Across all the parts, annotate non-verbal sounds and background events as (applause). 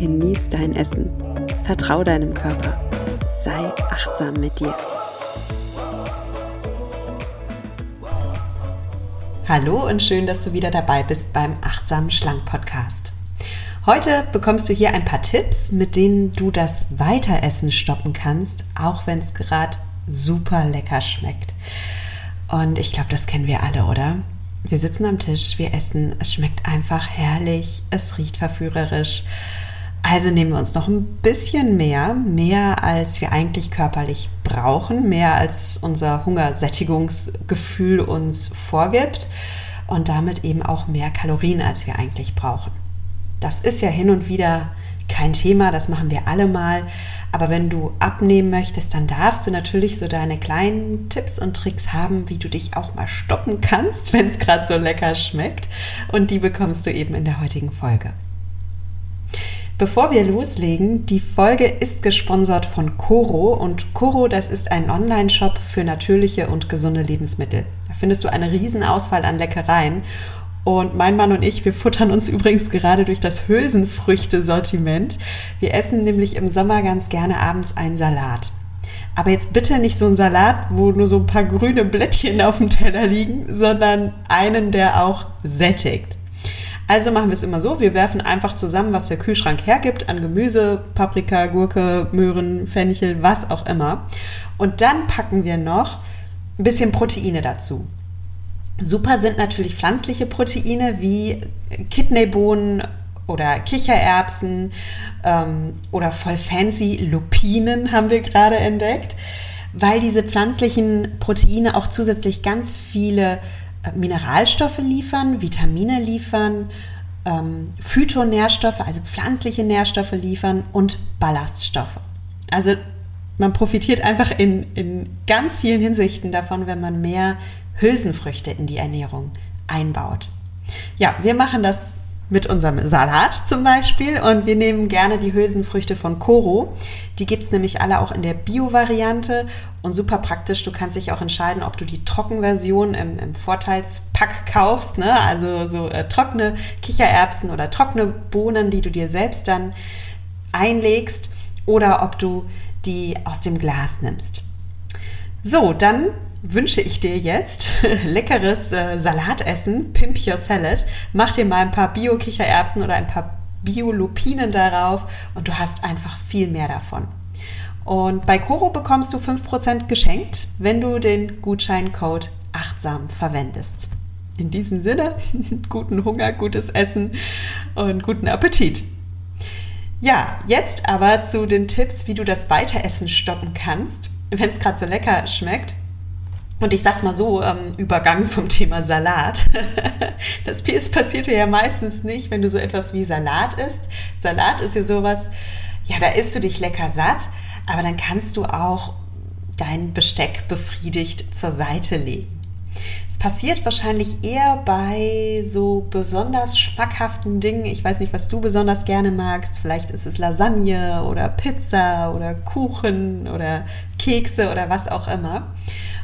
genieß dein Essen, vertrau deinem Körper, sei achtsam mit dir. Hallo und schön, dass du wieder dabei bist beim Achtsamen Schlank Podcast. Heute bekommst du hier ein paar Tipps, mit denen du das Weiteressen stoppen kannst, auch wenn es gerade super lecker schmeckt. Und ich glaube, das kennen wir alle, oder? Wir sitzen am Tisch, wir essen, es schmeckt einfach herrlich, es riecht verführerisch. Also nehmen wir uns noch ein bisschen mehr, mehr als wir eigentlich körperlich brauchen, mehr als unser Hungersättigungsgefühl uns vorgibt und damit eben auch mehr Kalorien, als wir eigentlich brauchen. Das ist ja hin und wieder kein Thema, das machen wir alle mal. Aber wenn du abnehmen möchtest, dann darfst du natürlich so deine kleinen Tipps und Tricks haben, wie du dich auch mal stoppen kannst, (laughs) wenn es gerade so lecker schmeckt. Und die bekommst du eben in der heutigen Folge. Bevor wir loslegen, die Folge ist gesponsert von Coro und Coro, das ist ein Online-Shop für natürliche und gesunde Lebensmittel. Da findest du eine riesen Auswahl an Leckereien und mein Mann und ich, wir futtern uns (laughs) übrigens gerade durch das Hülsenfrüchte-Sortiment. Wir essen nämlich im Sommer ganz gerne abends einen Salat. Aber jetzt bitte nicht so einen Salat, wo nur so ein paar grüne Blättchen auf dem Teller liegen, sondern einen, der auch sättigt. Also machen wir es immer so, wir werfen einfach zusammen, was der Kühlschrank hergibt an Gemüse, Paprika, Gurke, Möhren, Fenchel, was auch immer. Und dann packen wir noch ein bisschen Proteine dazu. Super sind natürlich pflanzliche Proteine wie Kidneybohnen oder Kichererbsen ähm, oder voll fancy Lupinen haben wir gerade entdeckt, weil diese pflanzlichen Proteine auch zusätzlich ganz viele Mineralstoffe liefern, Vitamine liefern, ähm, Phytonährstoffe, also pflanzliche Nährstoffe liefern und Ballaststoffe. Also man profitiert einfach in, in ganz vielen Hinsichten davon, wenn man mehr Hülsenfrüchte in die Ernährung einbaut. Ja, wir machen das mit unserem Salat zum Beispiel und wir nehmen gerne die Hülsenfrüchte von Koro. Die gibt es nämlich alle auch in der Bio-Variante und super praktisch. Du kannst dich auch entscheiden, ob du die Trockenversion im, im Vorteilspack kaufst, ne? also so äh, trockene Kichererbsen oder trockene Bohnen, die du dir selbst dann einlegst oder ob du die aus dem Glas nimmst. So, dann wünsche ich dir jetzt (laughs) leckeres äh, Salatessen, Pimp Your Salad. Mach dir mal ein paar Bio-Kichererbsen oder ein paar Bio-Lupinen darauf und du hast einfach viel mehr davon. Und bei Coro bekommst du 5% geschenkt, wenn du den Gutscheincode achtsam verwendest. In diesem Sinne, (laughs) guten Hunger, gutes Essen und guten Appetit. Ja, jetzt aber zu den Tipps, wie du das Weiteressen stoppen kannst, wenn es gerade so lecker schmeckt. Und ich sag's mal so, ähm, Übergang vom Thema Salat. (laughs) das passiert ja meistens nicht, wenn du so etwas wie Salat isst. Salat ist ja sowas, ja, da isst du dich lecker satt, aber dann kannst du auch dein Besteck befriedigt zur Seite legen. Es passiert wahrscheinlich eher bei so besonders schmackhaften Dingen. Ich weiß nicht, was du besonders gerne magst. Vielleicht ist es Lasagne oder Pizza oder Kuchen oder Kekse oder was auch immer.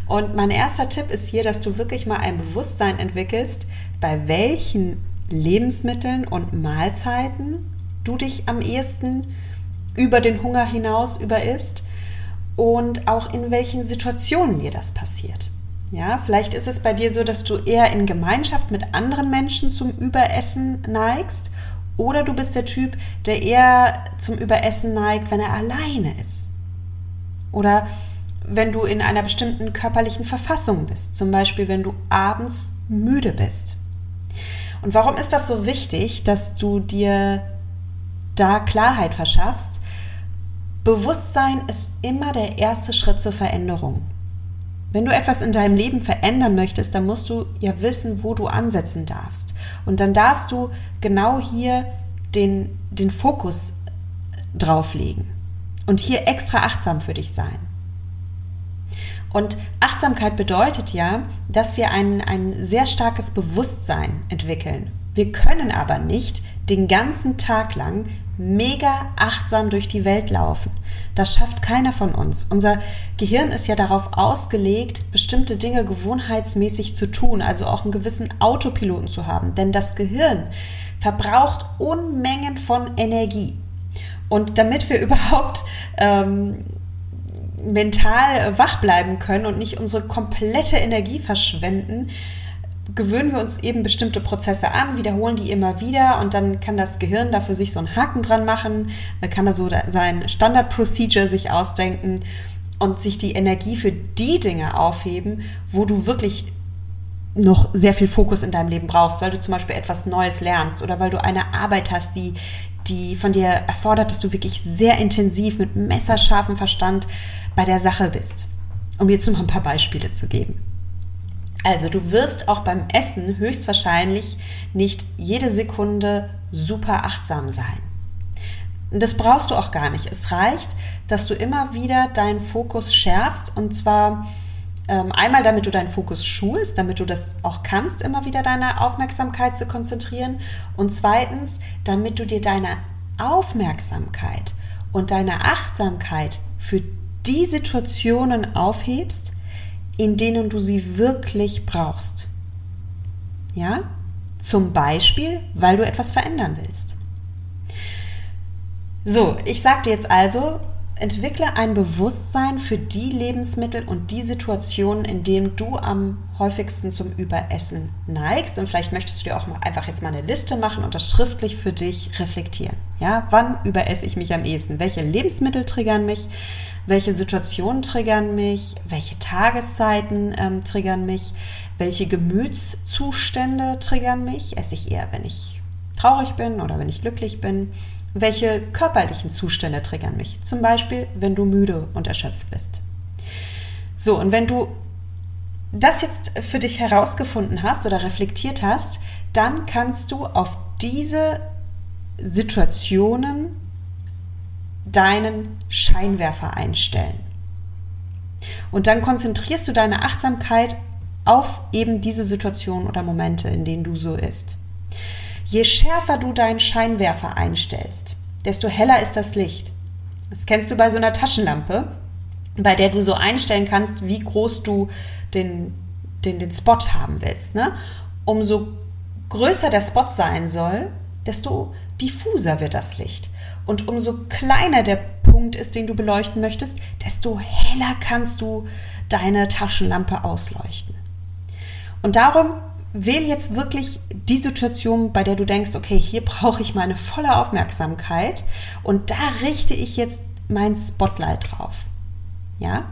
Und mein erster Tipp ist hier, dass du wirklich mal ein Bewusstsein entwickelst, bei welchen Lebensmitteln und Mahlzeiten du dich am ehesten über den Hunger hinaus überisst und auch in welchen Situationen dir das passiert. Ja, vielleicht ist es bei dir so, dass du eher in Gemeinschaft mit anderen Menschen zum Überessen neigst oder du bist der Typ, der eher zum Überessen neigt, wenn er alleine ist. Oder wenn du in einer bestimmten körperlichen Verfassung bist, zum Beispiel wenn du abends müde bist. Und warum ist das so wichtig, dass du dir da Klarheit verschaffst? Bewusstsein ist immer der erste Schritt zur Veränderung. Wenn du etwas in deinem Leben verändern möchtest, dann musst du ja wissen, wo du ansetzen darfst. Und dann darfst du genau hier den, den Fokus drauflegen und hier extra achtsam für dich sein. Und Achtsamkeit bedeutet ja, dass wir ein, ein sehr starkes Bewusstsein entwickeln. Wir können aber nicht den ganzen Tag lang mega achtsam durch die Welt laufen. Das schafft keiner von uns. Unser Gehirn ist ja darauf ausgelegt, bestimmte Dinge gewohnheitsmäßig zu tun, also auch einen gewissen Autopiloten zu haben. Denn das Gehirn verbraucht Unmengen von Energie. Und damit wir (laughs) überhaupt ähm, mental wach bleiben können und nicht unsere komplette Energie verschwenden, gewöhnen wir uns eben bestimmte Prozesse an, wiederholen die immer wieder und dann kann das Gehirn dafür sich so einen Haken dran machen, kann da so sein Standard-Procedure sich ausdenken und sich die Energie für die Dinge aufheben, wo du wirklich noch sehr viel Fokus in deinem Leben brauchst, weil du zum Beispiel etwas Neues lernst oder weil du eine Arbeit hast, die, die von dir erfordert, dass du wirklich sehr intensiv mit messerscharfem Verstand bei der Sache bist. Um jetzt mal ein paar Beispiele zu geben. Also du wirst auch beim Essen höchstwahrscheinlich nicht jede Sekunde super achtsam sein. Das brauchst du auch gar nicht. Es reicht, dass du immer wieder deinen Fokus schärfst und zwar ähm, einmal, damit du deinen Fokus schulst, damit du das auch kannst, immer wieder deine Aufmerksamkeit zu konzentrieren und zweitens, damit du dir deine Aufmerksamkeit und deine Achtsamkeit für die Situationen aufhebst, in denen du sie wirklich brauchst. Ja? Zum Beispiel, weil du etwas verändern willst. So, ich dir jetzt also, entwickle ein Bewusstsein für die Lebensmittel und die Situationen, in denen du am häufigsten zum Überessen neigst. Und vielleicht möchtest du dir auch mal einfach jetzt mal eine Liste machen und das schriftlich für dich reflektieren. Ja, wann überesse ich mich am ehesten? Welche Lebensmittel triggern mich? Welche Situationen triggern mich, welche Tageszeiten ähm, triggern mich, welche Gemütszustände triggern mich. Esse ich eher, wenn ich traurig bin oder wenn ich glücklich bin? Welche körperlichen Zustände triggern mich? Zum Beispiel, wenn du müde und erschöpft bist. So, und wenn du das jetzt für dich herausgefunden hast oder reflektiert hast, dann kannst du auf diese Situationen deinen Scheinwerfer einstellen. Und dann konzentrierst du deine Achtsamkeit auf eben diese Situationen oder Momente, in denen du so ist. Je schärfer du deinen Scheinwerfer einstellst, desto heller ist das Licht. Das kennst du bei so einer Taschenlampe, bei der du so einstellen kannst, wie groß du den, den, den Spot haben willst. Ne? Umso größer der Spot sein soll, desto diffuser wird das Licht. Und umso kleiner der Punkt ist, den du beleuchten möchtest, desto heller kannst du deine Taschenlampe ausleuchten. Und darum wähle jetzt wirklich die Situation, bei der du denkst, okay, hier brauche ich meine volle Aufmerksamkeit und da richte ich jetzt mein Spotlight drauf. Ja?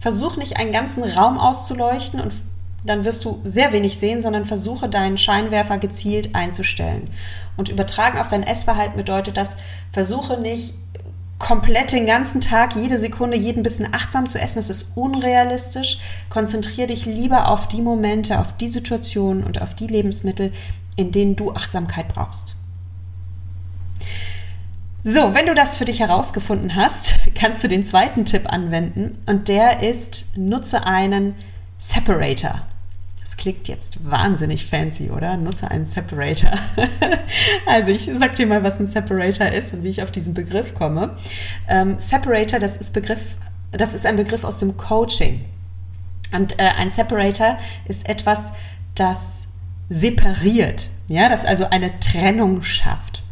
Versuch nicht einen ganzen Raum auszuleuchten und dann wirst du sehr wenig sehen, sondern versuche deinen Scheinwerfer gezielt einzustellen. Und übertragen auf dein Essverhalten bedeutet das, versuche nicht komplett den ganzen Tag, jede Sekunde, jeden bisschen achtsam zu essen. Das ist unrealistisch. Konzentriere dich lieber auf die Momente, auf die Situationen und auf die Lebensmittel, in denen du Achtsamkeit brauchst. So, wenn du das für dich herausgefunden hast, (laughs) kannst du den zweiten Tipp anwenden und der ist, nutze einen Separator. Klingt jetzt wahnsinnig fancy, oder? Nutze einen Separator. (laughs) also ich sag dir mal, was ein Separator ist und wie ich auf diesen Begriff komme. Ähm, Separator, das ist Begriff, das ist ein Begriff aus dem Coaching. Und äh, ein Separator ist etwas, das separiert, ja, das also eine Trennung schafft.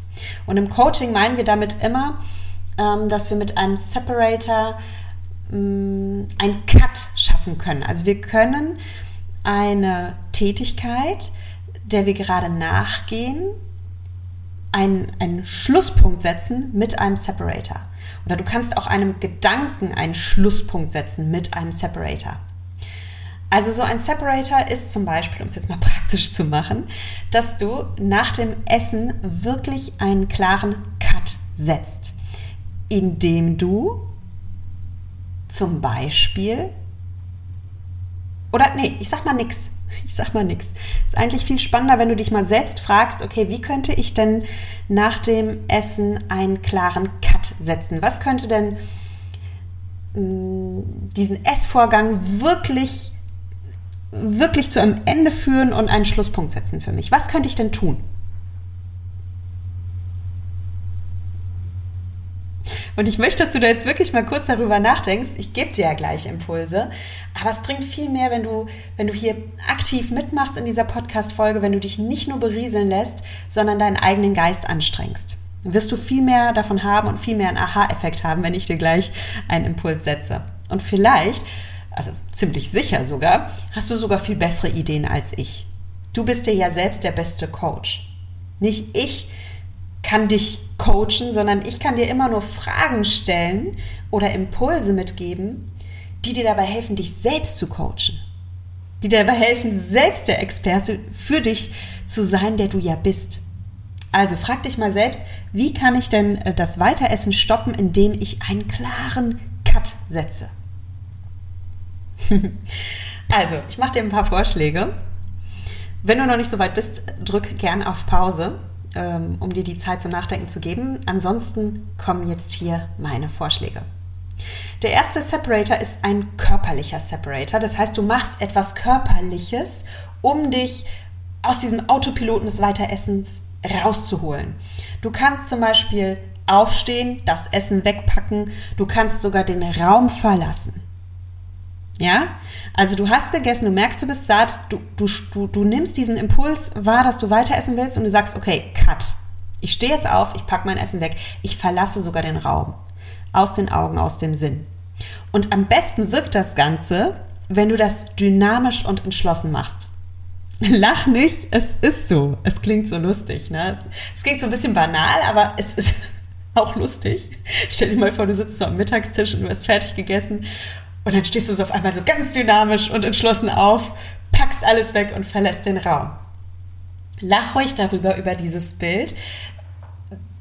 Und im Coaching meinen wir damit immer, ähm, dass wir mit einem Separator Mm, ein Cut schaffen können. Also wir können eine Tätigkeit, der wir gerade nachgehen, einen, einen Schlusspunkt setzen mit einem Separator. Oder du kannst auch einem Gedanken einen Schlusspunkt setzen mit einem Separator. Also so ein Separator ist zum Beispiel, um es jetzt mal (laughs) praktisch zu machen, dass du nach dem Essen wirklich einen klaren Cut setzt, indem du zum Beispiel, oder nee, ich sag mal nix. (laughs) Ich sag mal nix. Ist eigentlich viel spannender, wenn du dich mal selbst fragst, okay, wie könnte ich denn nach dem Essen einen klaren Cut setzen? Was könnte denn mm, diesen Essvorgang wirklich, wirklich zu einem Ende führen und einen Schlusspunkt setzen für mich? Was könnte ich denn tun? Und ich möchte, dass du da jetzt wirklich mal kurz darüber nachdenkst. Ich gebe dir ja gleich Impulse. Aber es bringt viel mehr, wenn du, wenn du hier aktiv mitmachst in dieser Podcast-Folge, wenn du dich nicht nur berieseln lässt, sondern deinen eigenen Geist anstrengst. Dann wirst du viel mehr davon haben und viel mehr einen Aha-Effekt haben, wenn ich dir gleich einen Impuls setze. Und vielleicht, also ziemlich sicher sogar, hast du sogar viel bessere Ideen als ich. Du bist dir ja selbst der beste Coach. Nicht ich kann dich coachen, sondern ich kann dir immer nur Fragen stellen oder Impulse mitgeben, die dir dabei helfen, dich selbst zu coachen. Die dir dabei helfen, selbst der Experte für dich zu sein, der du ja bist. Also frag dich mal selbst, wie kann ich denn äh, das Weiteressen stoppen, indem ich einen klaren Cut setze? (laughs) also, ich mache dir ein paar Vorschläge. Wenn du noch nicht so weit bist, drück gern auf Pause ähm, um dir die Zeit zum Nachdenken zu geben. Ansonsten kommen jetzt hier meine Vorschläge. Der erste Separator ist ein körperlicher Separator. Das heißt, du machst etwas Körperliches, um dich aus diesem Autopiloten des Weiteressens rauszuholen. Du kannst zum Beispiel aufstehen, das Essen wegpacken, du kannst sogar den Raum verlassen. Ja? Also du hast gegessen, du merkst, du bist satt, du, du, du, du nimmst diesen Impuls wahr, dass du weiter essen willst und du sagst, okay, cut. Ich stehe jetzt auf, ich packe mein Essen weg, ich verlasse sogar den Raum. Aus den Augen, aus dem Sinn. Und am besten wirkt das Ganze, wenn du das dynamisch und entschlossen machst. (laughs) Lach nicht, es ist so. Es klingt so lustig. Ne? Es klingt so ein bisschen banal, aber es ist (laughs) auch lustig. Stell dir mal vor, du sitzt so am Mittagstisch und du hast fertig gegessen und dann stehst du so auf einmal so ganz dynamisch und entschlossen auf, packst alles weg und verlässt den Raum. Lach ruhig darüber, über dieses Bild.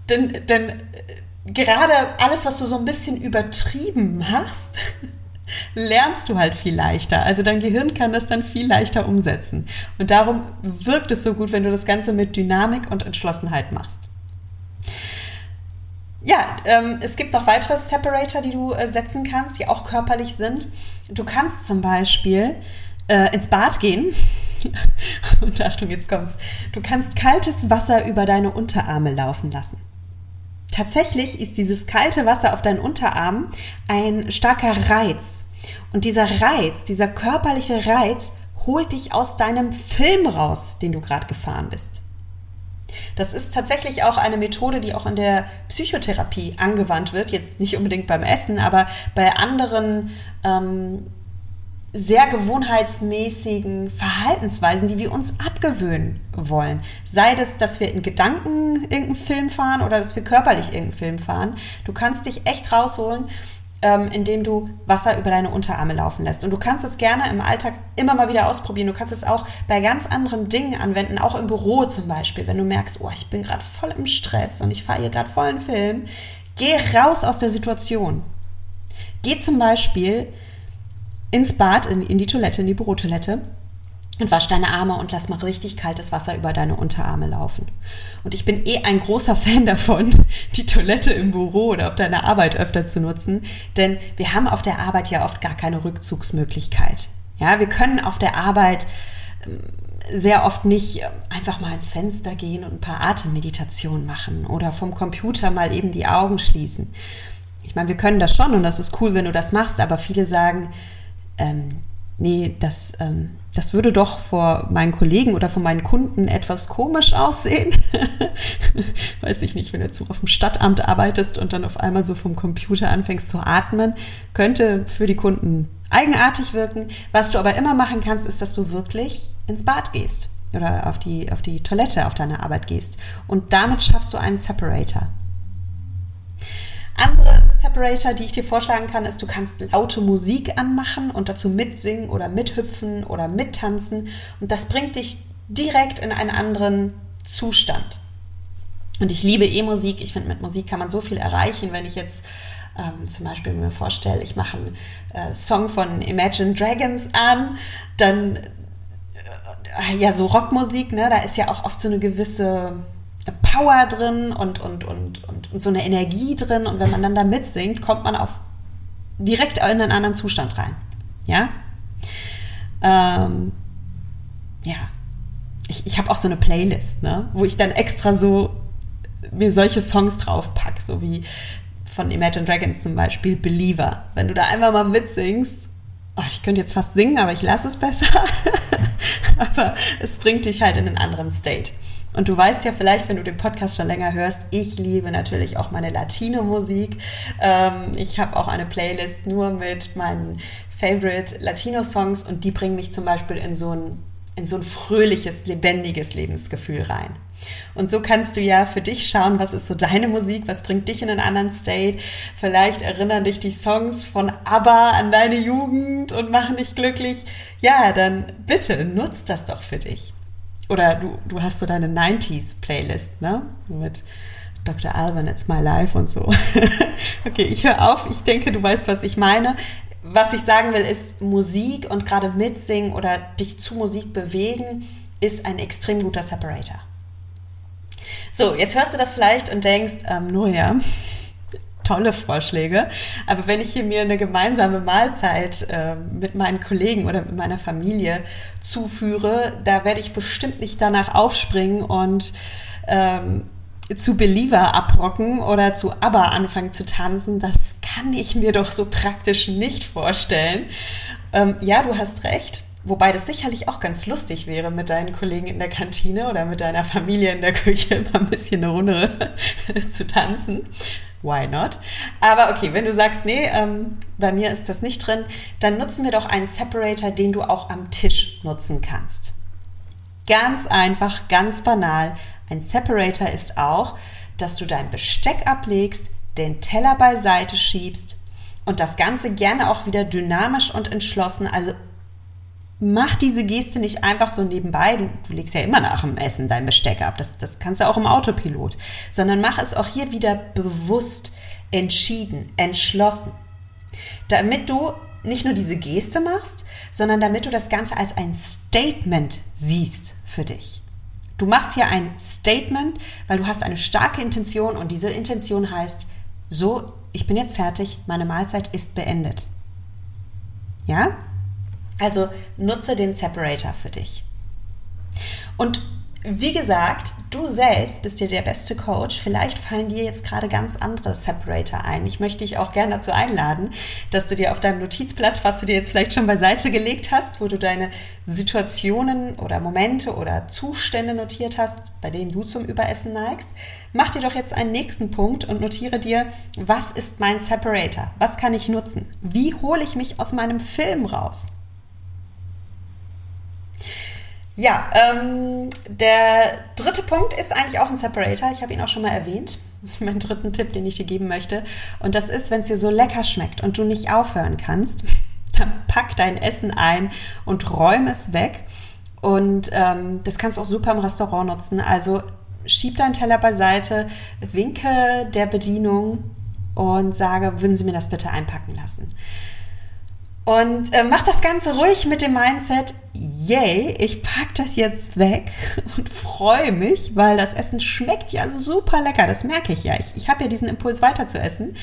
Denn, denn äh, gerade alles, was du so ein bisschen übertrieben machst, (laughs) lernst du halt viel leichter. Also dein Gehirn kann das dann viel leichter umsetzen. Und darum wirkt es so gut, wenn du das Ganze mit Dynamik und Entschlossenheit machst. Ja, ähm, es gibt noch weitere Separator, die du äh, setzen kannst, die auch körperlich sind. Du kannst zum Beispiel äh, ins Bad gehen. (laughs) Und Achtung, jetzt kommt's. Du kannst kaltes Wasser über deine Unterarme laufen lassen. Tatsächlich ist dieses kalte Wasser auf deinen Unterarmen ein starker Reiz. Und dieser Reiz, dieser körperliche Reiz, holt dich aus deinem Film raus, den du gerade gefahren bist. Das ist tatsächlich auch eine Methode, die auch in der Psychotherapie angewandt wird. Jetzt nicht unbedingt beim Essen, aber bei anderen ähm, sehr gewohnheitsmäßigen Verhaltensweisen, die wir uns abgewöhnen wollen. Sei das, dass wir in Gedanken irgendeinen Film fahren oder dass wir körperlich irgendeinen Film fahren. Du kannst dich echt rausholen ähm, indem du Wasser über deine Unterarme laufen lässt. Und du kannst es gerne im Alltag immer mal wieder ausprobieren. Du kannst es auch bei ganz anderen Dingen anwenden, auch im Büro zum Beispiel. Wenn du merkst, oh, ich bin gerade voll im Stress und ich fahre hier gerade voll einen Film, geh raus aus der Situation. Geh zum Beispiel ins Bad, in, in die Toilette, in die Bürotoilette und wasch deine Arme und lass mal richtig kaltes Wasser über deine Unterarme laufen. Und ich bin eh ein großer Fan davon, (laughs) die Toilette im Büro oder auf deiner Arbeit öfter zu nutzen, denn wir haben auf der Arbeit ja oft gar keine Rückzugsmöglichkeit. Ja, wir können auf der Arbeit ähm, sehr oft nicht ähm, einfach mal ins Fenster gehen und ein paar Atemmeditationen machen oder vom Computer mal eben die Augen schließen. Ich meine, wir können das schon und das ist cool, wenn du das machst, aber viele sagen, ähm, nee, das, ähm, das würde doch vor meinen Kollegen oder vor meinen Kunden etwas komisch aussehen. (laughs) Weiß ich nicht, wenn du jetzt auf dem Stadtamt arbeitest und dann auf einmal so vom Computer anfängst zu atmen, könnte für die Kunden eigenartig wirken. Was du aber immer machen kannst, ist, dass du wirklich ins Bad gehst oder auf die, auf die Toilette auf deiner Arbeit gehst. Und damit schaffst du einen Separator. Andere Separator, die ich dir vorschlagen kann, ist, du kannst laute Musik anmachen und dazu mitsingen oder mithüpfen oder mittanzen. Und das bringt dich direkt in einen anderen Zustand. Und ich liebe E-Musik. Ich finde, mit Musik kann man so viel erreichen. Wenn ich jetzt ähm, zum Beispiel mir vorstelle, ich mache einen äh, Song von Imagine Dragons an, dann äh, ja so Rockmusik, ne? Da ist ja auch oft so eine gewisse Power drin und, und, und, und, und so eine Energie drin. Und wenn man dann da mitsingt, kommt man auf direkt in einen anderen Zustand rein. Ja? Ähm, ja. Ich, ich habe auch so eine Playlist, ne? wo ich dann extra so mir solche Songs draufpack, so wie von Imagine Dragons zum Beispiel, Believer. Wenn du da einfach mal mitsingst, oh, ich könnte jetzt fast singen, aber ich lasse es besser. (laughs) aber es bringt dich halt in einen anderen State. Und du weißt ja vielleicht, wenn du den Podcast schon länger hörst, ich liebe natürlich auch meine Latino-Musik. Ähm, ich habe auch eine Playlist nur mit meinen Favorite Latino-Songs und die bringen mich zum Beispiel in so ein, in so ein fröhliches, lebendiges Lebensgefühl rein. Und so kannst du ja für dich schauen, was ist so deine Musik, was bringt dich in einen anderen State. Vielleicht erinnern dich die Songs von ABBA an deine Jugend und machen dich glücklich. Ja, dann bitte nutzt das doch für dich. Oder du, du hast so deine 90s-Playlist, ne? Mit Dr. Alban, It's My Life und so. (laughs) okay, ich höre auf. Ich denke, du weißt, was ich meine. Was ich sagen will, ist Musik und gerade mitsingen oder dich zu Musik bewegen ist ein extrem guter Separator. So, jetzt hörst du das vielleicht und denkst, ähm, nur ja, tolle Vorschläge. Aber wenn ich hier mir eine gemeinsame Mahlzeit äh, mit meinen Kollegen oder mit meiner Familie zuführe, da werde ich bestimmt nicht danach aufspringen und ähm, zu Believer abrocken oder zu ABBA anfangen zu tanzen. Das kann ich mir doch so praktisch nicht vorstellen. Ähm, ja, du hast recht. Wobei das sicherlich auch ganz lustig wäre, mit deinen Kollegen in der Kantine oder mit deiner Familie in der Küche (laughs) mal ein bisschen eine Runde (laughs) zu tanzen. Why not? Aber okay, wenn du sagst, nee, ähm, bei mir ist das nicht drin, dann nutzen wir doch einen Separator, den du auch am Tisch nutzen kannst. Ganz einfach, ganz banal. Ein Separator ist auch, dass du dein Besteck ablegst, den Teller beiseite schiebst und das Ganze gerne auch wieder dynamisch und entschlossen, also mach diese Geste nicht einfach so nebenbei. Du, du, legst ja immer nach dem Essen dein Besteck ab. Das, das kannst du auch im Autopilot. Sondern mach es auch hier wieder bewusst, entschieden, entschlossen. Damit du nicht nur diese Geste machst, sondern damit du das Ganze als ein Statement siehst für dich. Du machst hier ein Statement, weil du hast eine starke Intention und diese Intention heißt, so, ich bin jetzt fertig, meine Mahlzeit ist beendet. Ja? Also nutze den Separator für dich. Und wie gesagt, du selbst bist dir der beste Coach. Vielleicht fallen dir jetzt gerade ganz andere Separator ein. Ich möchte dich auch gerne dazu einladen, dass du dir auf deinem Notizblatt, was du dir jetzt vielleicht schon beiseite gelegt hast, wo du deine Situationen oder Momente oder Zustände notiert hast, bei denen du zum Überessen neigst, mach dir doch jetzt einen nächsten Punkt und notiere dir, was ist mein Separator? Was kann ich nutzen? Wie hole ich mich aus meinem Film raus? Ja, ähm, der dritte Punkt ist eigentlich auch ein Separator. Ich habe ihn auch schon mal erwähnt. (laughs) Mein dritten Tipp, den ich dir geben möchte. Und das ist, wenn es dir so lecker schmeckt und du nicht aufhören kannst, (laughs) dann pack dein Essen ein und räum es weg. Und ähm, das kannst du auch super im Restaurant nutzen. Also schieb deinen Teller beiseite, winke der Bedienung und sage, würden Sie mir das bitte einpacken lassen. Und äh, mach das Ganze ruhig mit dem Mindset, yay, ich pack das jetzt weg und freue mich, weil das Essen schmeckt ja super lecker. Das merke ich ja. Ich, ich habe ja diesen Impuls weiter zu essen.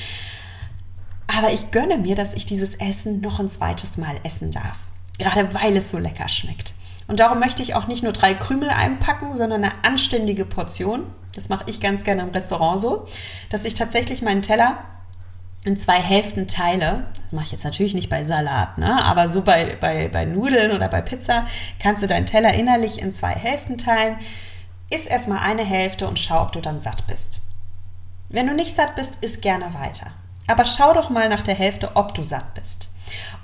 Aber ich gönne mir, dass ich dieses Essen noch ein zweites Mal essen darf. Gerade weil es so lecker schmeckt. Und darum möchte ich auch nicht nur drei Krümel einpacken, sondern eine anständige Portion. Das mache ich ganz gerne im Restaurant so, dass ich tatsächlich meinen Teller in zwei Hälften teile, das mache ich jetzt natürlich nicht bei Salat, ne? aber so bei, bei, bei Nudeln oder bei Pizza, kannst du deinen Teller innerlich in zwei Hälften teilen. Iss erstmal eine Hälfte und schau, ob du dann satt bist. Wenn du nicht satt bist, iss gerne weiter. Aber schau doch mal nach der Hälfte, ob du satt bist.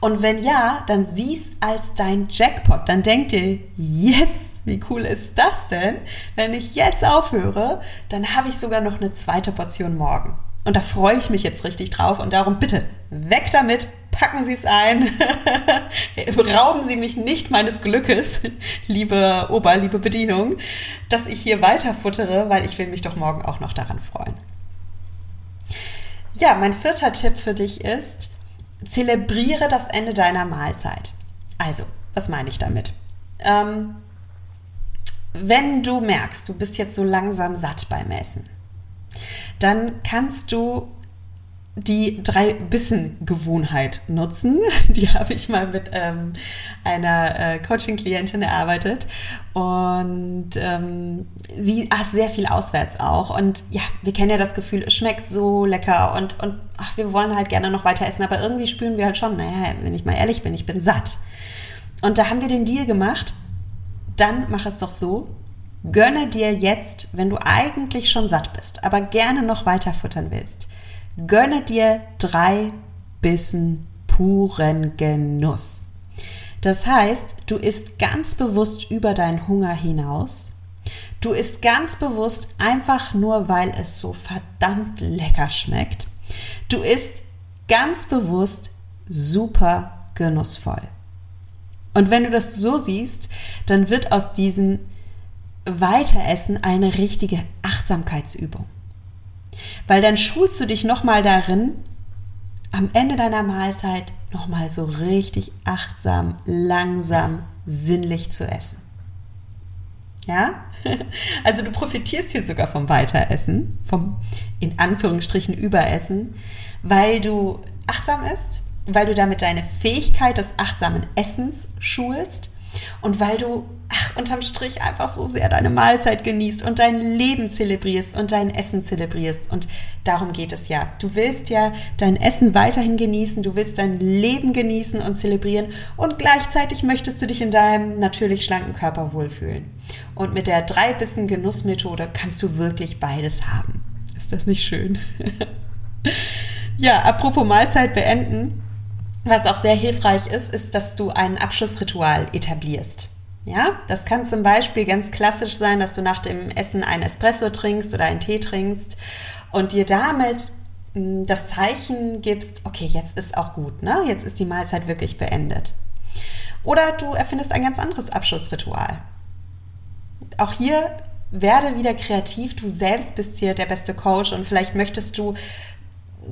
Und wenn ja, dann sieh's als dein Jackpot. Dann denk dir, yes, wie cool ist das denn? Wenn ich jetzt aufhöre, dann habe ich sogar noch eine zweite Portion morgen. Und da freue ich mich jetzt richtig drauf und darum bitte weg damit, packen Sie es ein, (laughs) rauben Sie mich nicht meines Glückes, liebe Ober, liebe Bedienung, dass ich hier weiter futtere, weil ich will mich doch morgen auch noch daran freuen. Ja, mein vierter Tipp für dich ist, zelebriere das Ende deiner Mahlzeit. Also, was meine ich damit? Ähm, wenn du merkst, du bist jetzt so langsam satt beim Essen, dann kannst du die drei Bissen-Gewohnheit nutzen. (laughs) Die habe ich mal mit ähm, einer äh, Coaching-Klientin erarbeitet und ähm, sie aß sehr viel auswärts auch. Und ja, wir kennen ja das Gefühl, es schmeckt so lecker und, und ach, wir wollen halt gerne noch weiter essen, aber irgendwie spüren wir halt schon, naja, wenn ich mal ehrlich bin, ich bin satt. Und da haben wir den Deal gemacht, dann mach es doch so, gönne dir jetzt, wenn du eigentlich schon satt bist, aber gerne noch weiter futtern willst, Gönne dir drei Bissen puren Genuss. Das heißt, du isst ganz bewusst über deinen Hunger hinaus. Du isst ganz bewusst einfach nur, weil es so verdammt lecker schmeckt. Du isst ganz bewusst super genussvoll. Und wenn du das so siehst, dann wird aus diesem Weiteressen eine richtige Achtsamkeitsübung. Weil dann schulst du dich nochmal darin, am Ende deiner Mahlzeit nochmal so richtig achtsam, langsam, sinnlich zu essen. Ja? (laughs) Also du profitierst hier sogar vom Weiteressen, vom in Anführungsstrichen Überessen, weil du achtsam isst, weil du damit deine Fähigkeit des achtsamen Essens schulst und weil du ach, unterm Strich einfach so sehr deine Mahlzeit genießt und dein Leben zelebrierst und dein Essen zelebrierst. Und darum geht es ja. Du willst ja dein Essen weiterhin genießen, du willst dein Leben genießen und zelebrieren und gleichzeitig möchtest du dich in deinem natürlich schlanken Körper wohlfühlen. Und mit der drei Bissen Genussmethode kannst du wirklich beides haben. Ist das nicht schön? (laughs) ja, apropos Mahlzeit beenden. Was auch sehr hilfreich ist, ist, dass du ein Abschlussritual etablierst. Ja, das kann zum Beispiel ganz klassisch sein, dass du nach dem Essen ein Espresso trinkst oder einen Tee trinkst und dir damit hm, das Zeichen gibst, okay, jetzt ist auch gut, ne? Jetzt ist die Mahlzeit wirklich beendet. Oder du erfindest ein ganz anderes Abschlussritual. Auch hier werde wieder kreativ. Du selbst bist hier der beste Coach und vielleicht möchtest du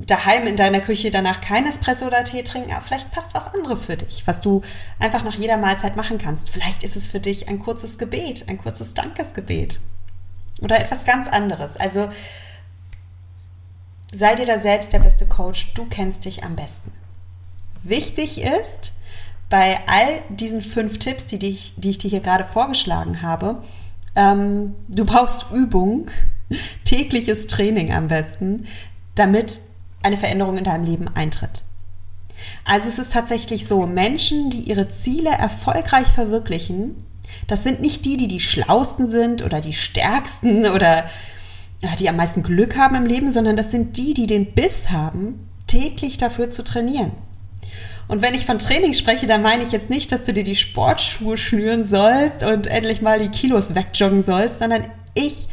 daheim in deiner Küche danach kein Espresso oder Tee trinken, aber vielleicht passt was anderes für dich, was du einfach nach jeder Mahlzeit machen kannst. Vielleicht ist es für dich ein kurzes Gebet, ein kurzes Dankesgebet oder etwas ganz anderes. Also sei dir da selbst der beste Coach, du kennst dich am besten. Wichtig ist, bei all diesen fünf Tipps, die, ich, die ich dir hier gerade vorgeschlagen habe, ähm, du brauchst Übung, tägliches Training am besten, damit eine Veränderung in deinem Leben eintritt. Also es ist tatsächlich so, Menschen, die ihre Ziele erfolgreich verwirklichen, das sind nicht die, die die schlausten sind oder die stärksten (laughs) oder die am meisten Glück haben im Leben, sondern das sind die, die den Biss haben, täglich dafür zu trainieren. Und wenn ich von Training spreche, dann meine ich jetzt nicht, dass du dir die Sportschuhe schnüren sollst und endlich mal die Kilos wegjoggen sollst, sondern ich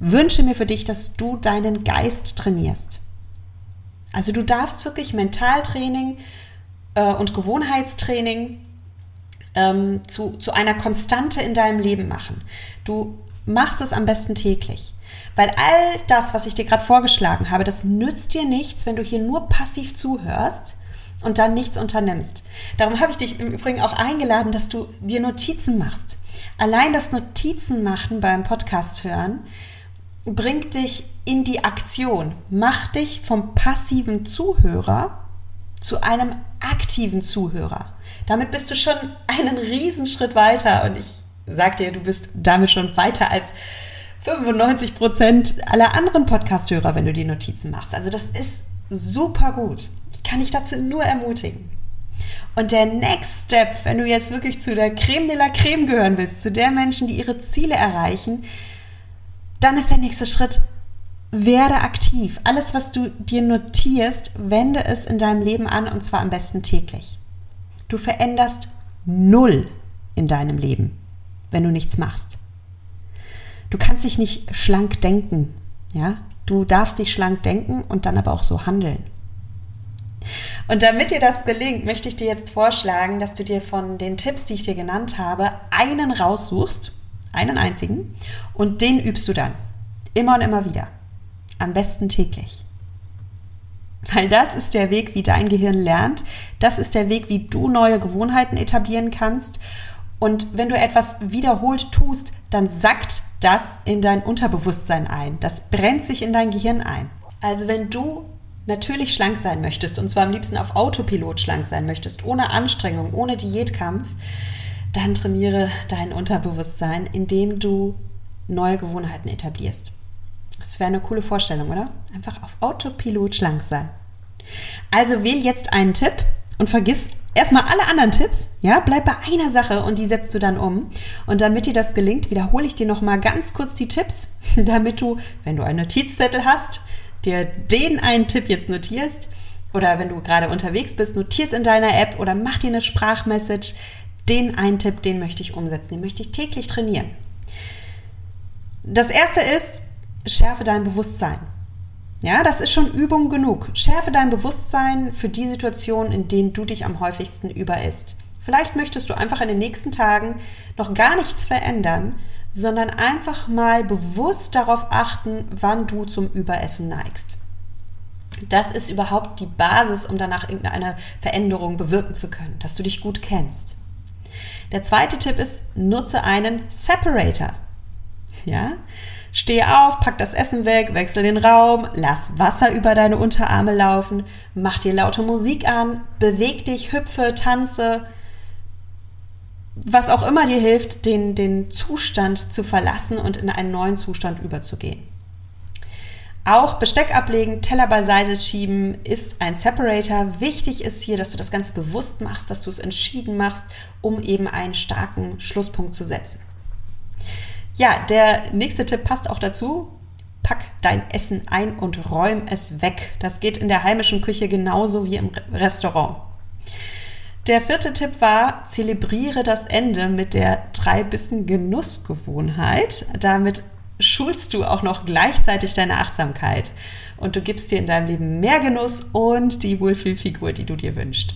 wünsche mir für dich, dass du deinen Geist trainierst. Also du darfst wirklich Mentaltraining äh, und Gewohnheitstraining ähm, zu, zu einer Konstante in deinem Leben machen. Du machst es am besten täglich. Weil all das, was ich dir gerade vorgeschlagen habe, das nützt dir nichts, wenn du hier nur passiv zuhörst und dann nichts unternimmst. Darum habe ich dich im Übrigen auch eingeladen, dass du dir Notizen machst. Allein das Notizen machen beim Podcast hören bringt dich in die Aktion, macht dich vom passiven Zuhörer zu einem aktiven Zuhörer. Damit bist du schon einen Riesenschritt weiter und ich sag dir, du bist damit schon weiter als 95 Prozent aller anderen Podcasthörer, wenn du die Notizen machst. Also das ist super gut. Ich kann dich dazu nur ermutigen. Und der Next Step, wenn du jetzt wirklich zu der Creme de la Creme gehören willst, zu der Menschen, die ihre Ziele erreichen, dann ist der nächste Schritt, werde aktiv. Alles, was du dir notierst, wende es in deinem Leben an und zwar am besten täglich. Du veränderst null in deinem Leben, wenn du nichts machst. Du kannst dich nicht schlank denken, ja? Du darfst dich schlank denken und dann aber auch so handeln. Und damit dir das gelingt, möchte ich dir jetzt vorschlagen, dass du dir von den Tipps, die ich dir genannt habe, einen raussuchst einen einzigen. Und den übst du dann. Immer und immer wieder. Am besten täglich. Weil das ist der Weg, wie dein Gehirn lernt. Das ist der Weg, wie du neue Gewohnheiten etablieren kannst. Und wenn du etwas wiederholt tust, dann sackt das in dein Unterbewusstsein ein. Das brennt sich in dein Gehirn ein. Also wenn du natürlich schlank sein möchtest, und zwar am liebsten auf Autopilot schlank sein möchtest, ohne Anstrengung, ohne Diätkampf, dann trainiere dein Unterbewusstsein, indem du neue Gewohnheiten etablierst. Das wäre eine coole Vorstellung, oder? Einfach auf Autopilot schlank sein. Also wähl jetzt einen Tipp und vergiss erstmal alle anderen Tipps, ja, bleib bei einer Sache und die setzt du dann um. Und damit dir das gelingt, wiederhole ich dir nochmal ganz kurz die Tipps, (laughs) damit du, wenn du einen Notizzettel hast, dir den einen Tipp jetzt notierst oder wenn du gerade unterwegs bist, notierst in deiner App oder mach dir eine Sprachmessage, den einen Tipp, den möchte ich umsetzen, den möchte ich täglich trainieren. Das erste ist, schärfe dein Bewusstsein. Ja, das ist schon Übung genug. Schärfe dein Bewusstsein für die Situation, in denen du dich am häufigsten überisst. Vielleicht möchtest du einfach in den nächsten Tagen noch gar nichts verändern, sondern einfach mal bewusst darauf achten, wann du zum Überessen neigst. Das ist überhaupt die Basis, um danach irgendeine Veränderung bewirken zu können, dass du dich gut kennst. Der zweite Tipp ist, nutze einen Separator. Ja? Steh auf, pack das Essen weg, wechsel den Raum, lass Wasser über deine Unterarme laufen, mach dir laute Musik an, beweg dich, hüpfe, tanze, was auch immer dir hilft, den, den Zustand zu verlassen und in einen neuen Zustand überzugehen. Auch Besteck ablegen, Teller beiseite schieben ist ein Separator. Wichtig ist hier, dass du das Ganze bewusst machst, dass du es entschieden machst, um eben einen starken Schlusspunkt zu setzen. Ja, der nächste Tipp passt auch dazu. Pack dein Essen ein und räum es weg. Das geht in der heimischen Küche genauso wie im Restaurant. Der vierte Tipp war, zelebriere das Ende mit der drei Bissen Genussgewohnheit. Damit schulst du auch noch gleichzeitig deine Achtsamkeit und du gibst dir in deinem Leben mehr Genuss und die Wohlfühlfigur, die du dir wünschst.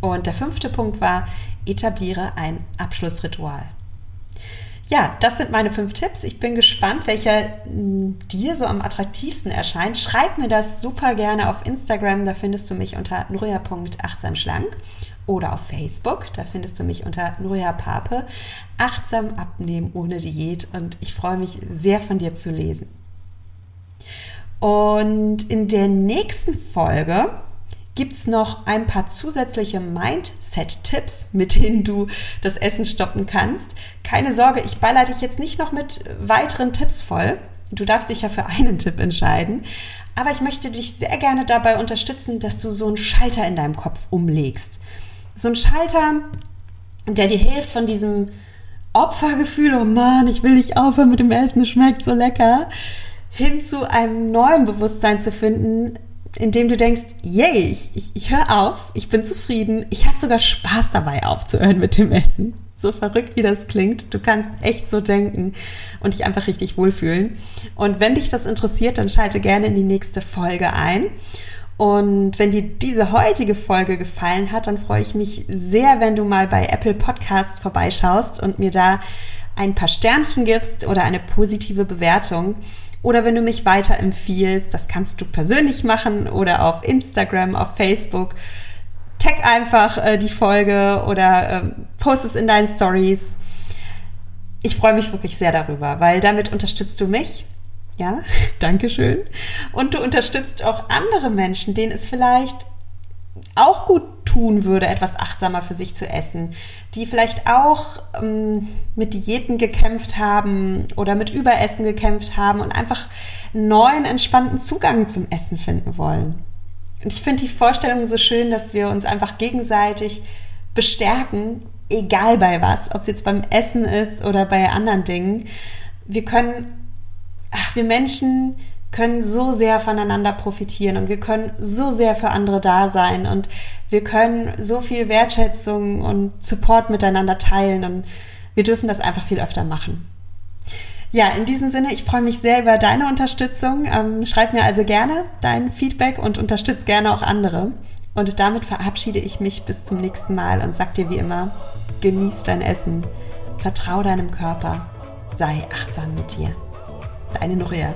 Und der fünfte Punkt war, etabliere ein Abschlussritual. Ja, das sind meine fünf Tipps. Ich bin gespannt, welcher hm, dir so am attraktivsten erscheint. Schreib mir das super gerne auf Instagram. Da findest du mich unter nuria.achtsamschlank oder auf Facebook. Da findest du mich unter Nuria Pape. Achtsam abnehmen ohne Diät. Und ich freue mich sehr von dir zu lesen. Und in der nächsten Folge gibt es noch ein paar zusätzliche Mindset-Tipps, mit denen du das Essen stoppen kannst. Keine Sorge, ich baller dich jetzt nicht noch mit weiteren Tipps voll. Du darfst dich ja für einen Tipp entscheiden. Aber ich möchte dich sehr gerne dabei unterstützen, dass du so einen Schalter in deinem Kopf umlegst. So einen Schalter, der dir hilft von diesem Opfergefühl, oh Mann, ich will nicht aufhören mit dem Essen, es schmeckt so lecker, hin zu einem neuen Bewusstsein zu finden, indem du denkst, yay, ich, ich, ich höre auf, ich bin zufrieden, ich habe sogar Spaß dabei aufzuhören mit dem Essen. So verrückt wie das klingt, du kannst echt so denken und dich einfach richtig wohlfühlen. Und wenn dich das interessiert, dann schalte gerne in die nächste Folge ein. Und wenn dir diese heutige Folge gefallen hat, dann freue ich mich sehr, wenn du mal bei Apple Podcasts vorbeischaust und mir da ein paar Sternchen gibst oder eine positive Bewertung. Oder wenn du mich weiterempfiehlst, das kannst du persönlich machen oder auf Instagram, auf Facebook. Tag einfach äh, die Folge oder äh, post es in deinen Stories. Ich freue mich wirklich sehr darüber, weil damit unterstützt du mich. Ja, (laughs) Dankeschön. Und du unterstützt auch andere Menschen, denen es vielleicht auch gut tun würde, etwas achtsamer für sich zu essen, die vielleicht auch ähm, mit Diäten gekämpft haben oder mit Überessen gekämpft haben und einfach einen neuen, entspannten Zugang zum Essen finden wollen. Und ich finde die Vorstellung so schön, dass wir uns einfach gegenseitig bestärken, egal bei was, ob es jetzt beim Essen ist oder bei anderen Dingen. Wir können, ach, wir Menschen können so sehr voneinander profitieren und wir können so sehr für andere da sein und wir können so viel Wertschätzung und Support miteinander teilen und wir dürfen das einfach viel öfter machen. Ja, in diesem Sinne, ich freue mich sehr über deine Unterstützung. Ähm, schreib mir also gerne dein Feedback und unterstütze gerne auch andere. Und damit verabschiede ich mich bis zum nächsten Mal und sag dir wie immer, genieß dein Essen, vertrau deinem Körper, sei achtsam mit dir. Deine Nuria.